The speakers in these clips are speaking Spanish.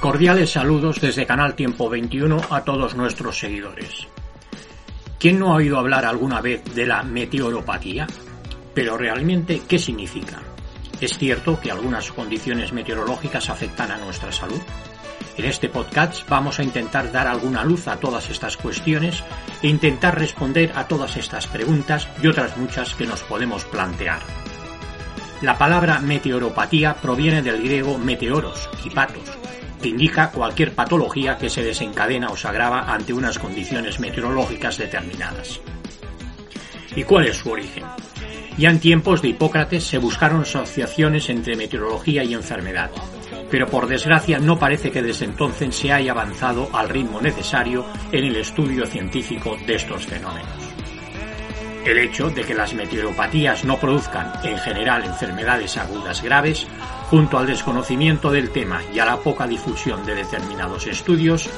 Cordiales saludos desde Canal Tiempo 21 a todos nuestros seguidores. ¿Quién no ha oído hablar alguna vez de la meteoropatía? Pero realmente, ¿qué significa? ¿Es cierto que algunas condiciones meteorológicas afectan a nuestra salud? En este podcast vamos a intentar dar alguna luz a todas estas cuestiones e intentar responder a todas estas preguntas y otras muchas que nos podemos plantear. La palabra meteoropatía proviene del griego meteoros y patos, que indica cualquier patología que se desencadena o se agrava ante unas condiciones meteorológicas determinadas. ¿Y cuál es su origen? Ya en tiempos de Hipócrates se buscaron asociaciones entre meteorología y enfermedad, pero por desgracia no parece que desde entonces se haya avanzado al ritmo necesario en el estudio científico de estos fenómenos. El hecho de que las meteoropatías no produzcan en general enfermedades agudas graves, junto al desconocimiento del tema y a la poca difusión de determinados estudios,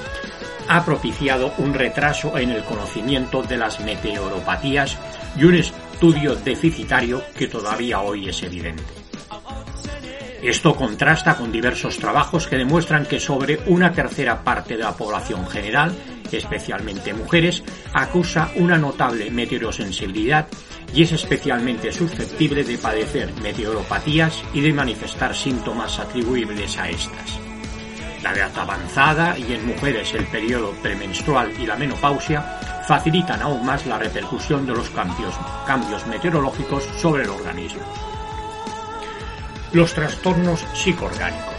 ha propiciado un retraso en el conocimiento de las meteoropatías y un estudio deficitario que todavía hoy es evidente. Esto contrasta con diversos trabajos que demuestran que sobre una tercera parte de la población general, especialmente mujeres, acusa una notable meteorosensibilidad y es especialmente susceptible de padecer meteoropatías y de manifestar síntomas atribuibles a estas. La edad avanzada y en mujeres el periodo premenstrual y la menopausia facilitan aún más la repercusión de los cambios, cambios meteorológicos sobre el organismo. Los trastornos psicoorgánicos.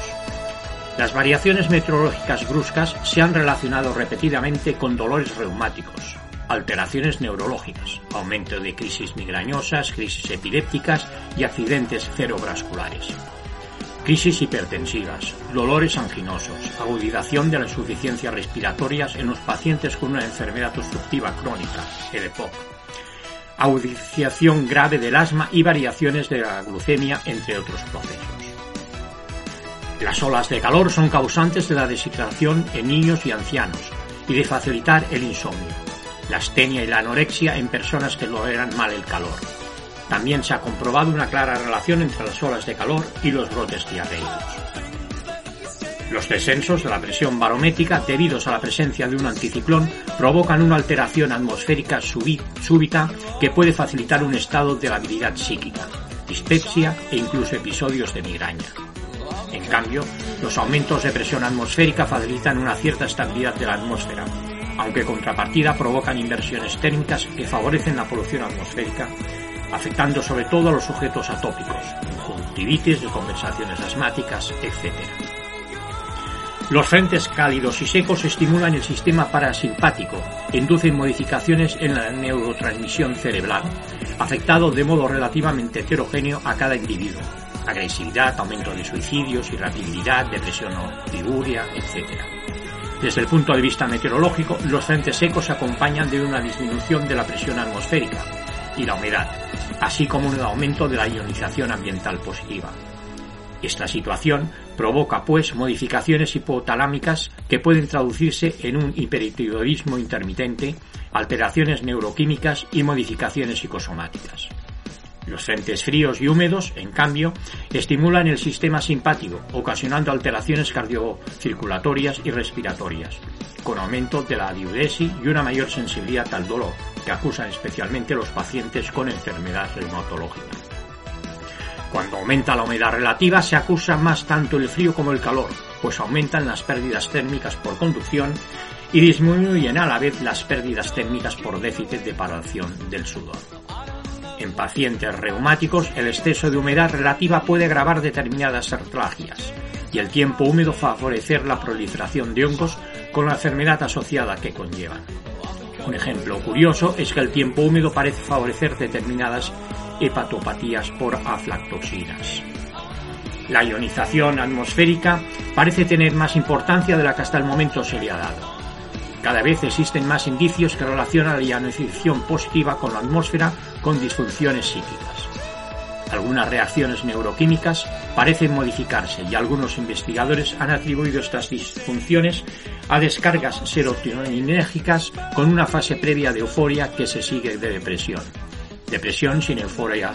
Las variaciones meteorológicas bruscas se han relacionado repetidamente con dolores reumáticos, alteraciones neurológicas, aumento de crisis migrañosas, crisis epilépticas y accidentes cerebrovasculares. Crisis hipertensivas, dolores anginosos, agudización de la insuficiencia respiratoria en los pacientes con una enfermedad obstructiva crónica, EDPOC, agudización grave del asma y variaciones de la glucemia, entre otros procesos. Las olas de calor son causantes de la deshidratación en niños y ancianos y de facilitar el insomnio, la astenia y la anorexia en personas que toleran mal el calor. También se ha comprobado una clara relación entre las olas de calor y los brotes diarreicos. Los descensos de la presión barométrica debidos a la presencia de un anticiclón provocan una alteración atmosférica súbita que puede facilitar un estado de labilidad psíquica, dispepsia e incluso episodios de migraña. En cambio, los aumentos de presión atmosférica facilitan una cierta estabilidad de la atmósfera, aunque contrapartida provocan inversiones térmicas que favorecen la polución atmosférica, afectando sobre todo a los sujetos atópicos, conjuntivitis, conversaciones asmáticas, etc. Los frentes cálidos y secos estimulan el sistema parasimpático, inducen modificaciones en la neurotransmisión cerebral, afectado de modo relativamente heterogéneo a cada individuo. Agresividad, aumento de suicidios, irritabilidad, depresión o etc. Desde el punto de vista meteorológico, los frentes secos se acompañan de una disminución de la presión atmosférica y la humedad, así como un aumento de la ionización ambiental positiva. Esta situación provoca, pues, modificaciones hipotalámicas que pueden traducirse en un hipertiroidismo intermitente, alteraciones neuroquímicas y modificaciones psicosomáticas. Los frentes fríos y húmedos, en cambio, estimulan el sistema simpático, ocasionando alteraciones cardiocirculatorias y respiratorias, con aumento de la diuresis y una mayor sensibilidad al dolor, que acusan especialmente los pacientes con enfermedad reumatológica. Cuando aumenta la humedad relativa se acusa más tanto el frío como el calor, pues aumentan las pérdidas térmicas por conducción y disminuyen a la vez las pérdidas térmicas por déficit de paración del sudor. En pacientes reumáticos, el exceso de humedad relativa puede agravar determinadas artralgias y el tiempo húmedo favorecer la proliferación de hongos con la enfermedad asociada que conllevan. Un ejemplo curioso es que el tiempo húmedo parece favorecer determinadas hepatopatías por aflatoxinas. La ionización atmosférica parece tener más importancia de la que hasta el momento se le ha dado. Cada vez existen más indicios que relacionan la ionización positiva con la atmósfera con disfunciones psíquicas. Algunas reacciones neuroquímicas parecen modificarse y algunos investigadores han atribuido estas disfunciones a descargas serotoninérgicas con una fase previa de euforia que se sigue de depresión. Depresión sin euforia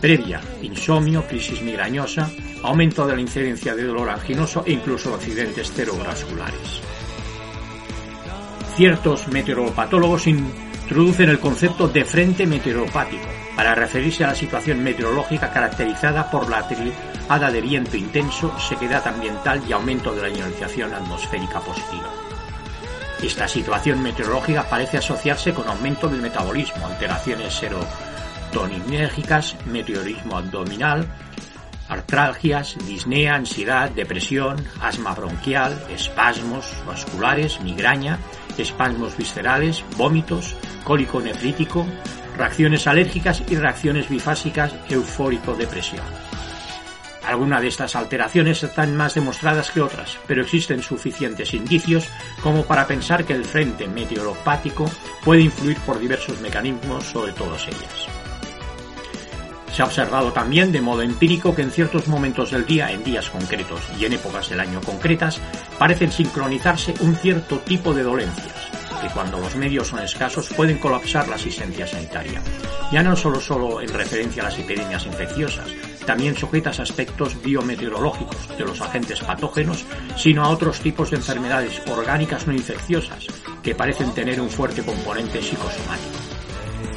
previa, insomnio, crisis migrañosa, aumento de la incidencia de dolor anginoso e incluso accidentes cerebrovasculares. Ciertos meteoropatólogos introducen el concepto de frente meteoropático para referirse a la situación meteorológica caracterizada por la triada de viento intenso, sequedad ambiental y aumento de la ionización atmosférica positiva. Esta situación meteorológica parece asociarse con aumento del metabolismo, alteraciones serotoninérgicas, meteorismo abdominal, artralgias, disnea, ansiedad, depresión, asma bronquial, espasmos vasculares, migraña, espasmos viscerales, vómitos, cólico nefrítico, reacciones alérgicas y reacciones bifásicas eufórico-depresión. Algunas de estas alteraciones están más demostradas que otras, pero existen suficientes indicios como para pensar que el frente meteoropático puede influir por diversos mecanismos sobre todas ellas. Se ha observado también de modo empírico que en ciertos momentos del día, en días concretos y en épocas del año concretas, parecen sincronizarse un cierto tipo de dolencias, que cuando los medios son escasos pueden colapsar la asistencia sanitaria. Ya no solo, solo en referencia a las epidemias infecciosas, también sujetas a aspectos biometeorológicos de los agentes patógenos, sino a otros tipos de enfermedades orgánicas no infecciosas, que parecen tener un fuerte componente psicosomático.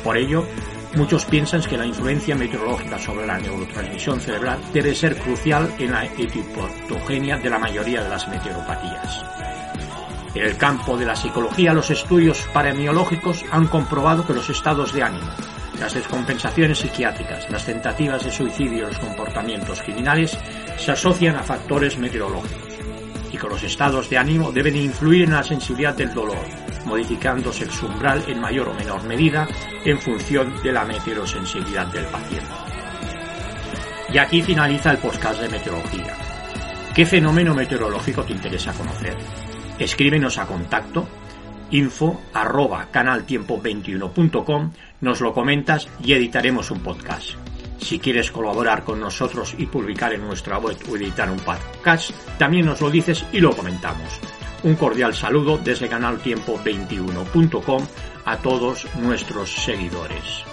Por ello, Muchos piensan que la influencia meteorológica sobre la neurotransmisión cerebral debe ser crucial en la etipatogenia de la mayoría de las meteoropatías. En el campo de la psicología, los estudios paremiológicos han comprobado que los estados de ánimo, las descompensaciones psiquiátricas, las tentativas de suicidio y los comportamientos criminales se asocian a factores meteorológicos los estados de ánimo deben influir en la sensibilidad del dolor, modificándose el umbral en mayor o menor medida en función de la meteorosensibilidad del paciente. Y aquí finaliza el podcast de meteorología. ¿Qué fenómeno meteorológico te interesa conocer? Escríbenos a contacto info arroba canaltiempo21.com, nos lo comentas y editaremos un podcast. Si quieres colaborar con nosotros y publicar en nuestra web o editar un podcast, también nos lo dices y lo comentamos. Un cordial saludo desde canaltiempo21.com a todos nuestros seguidores.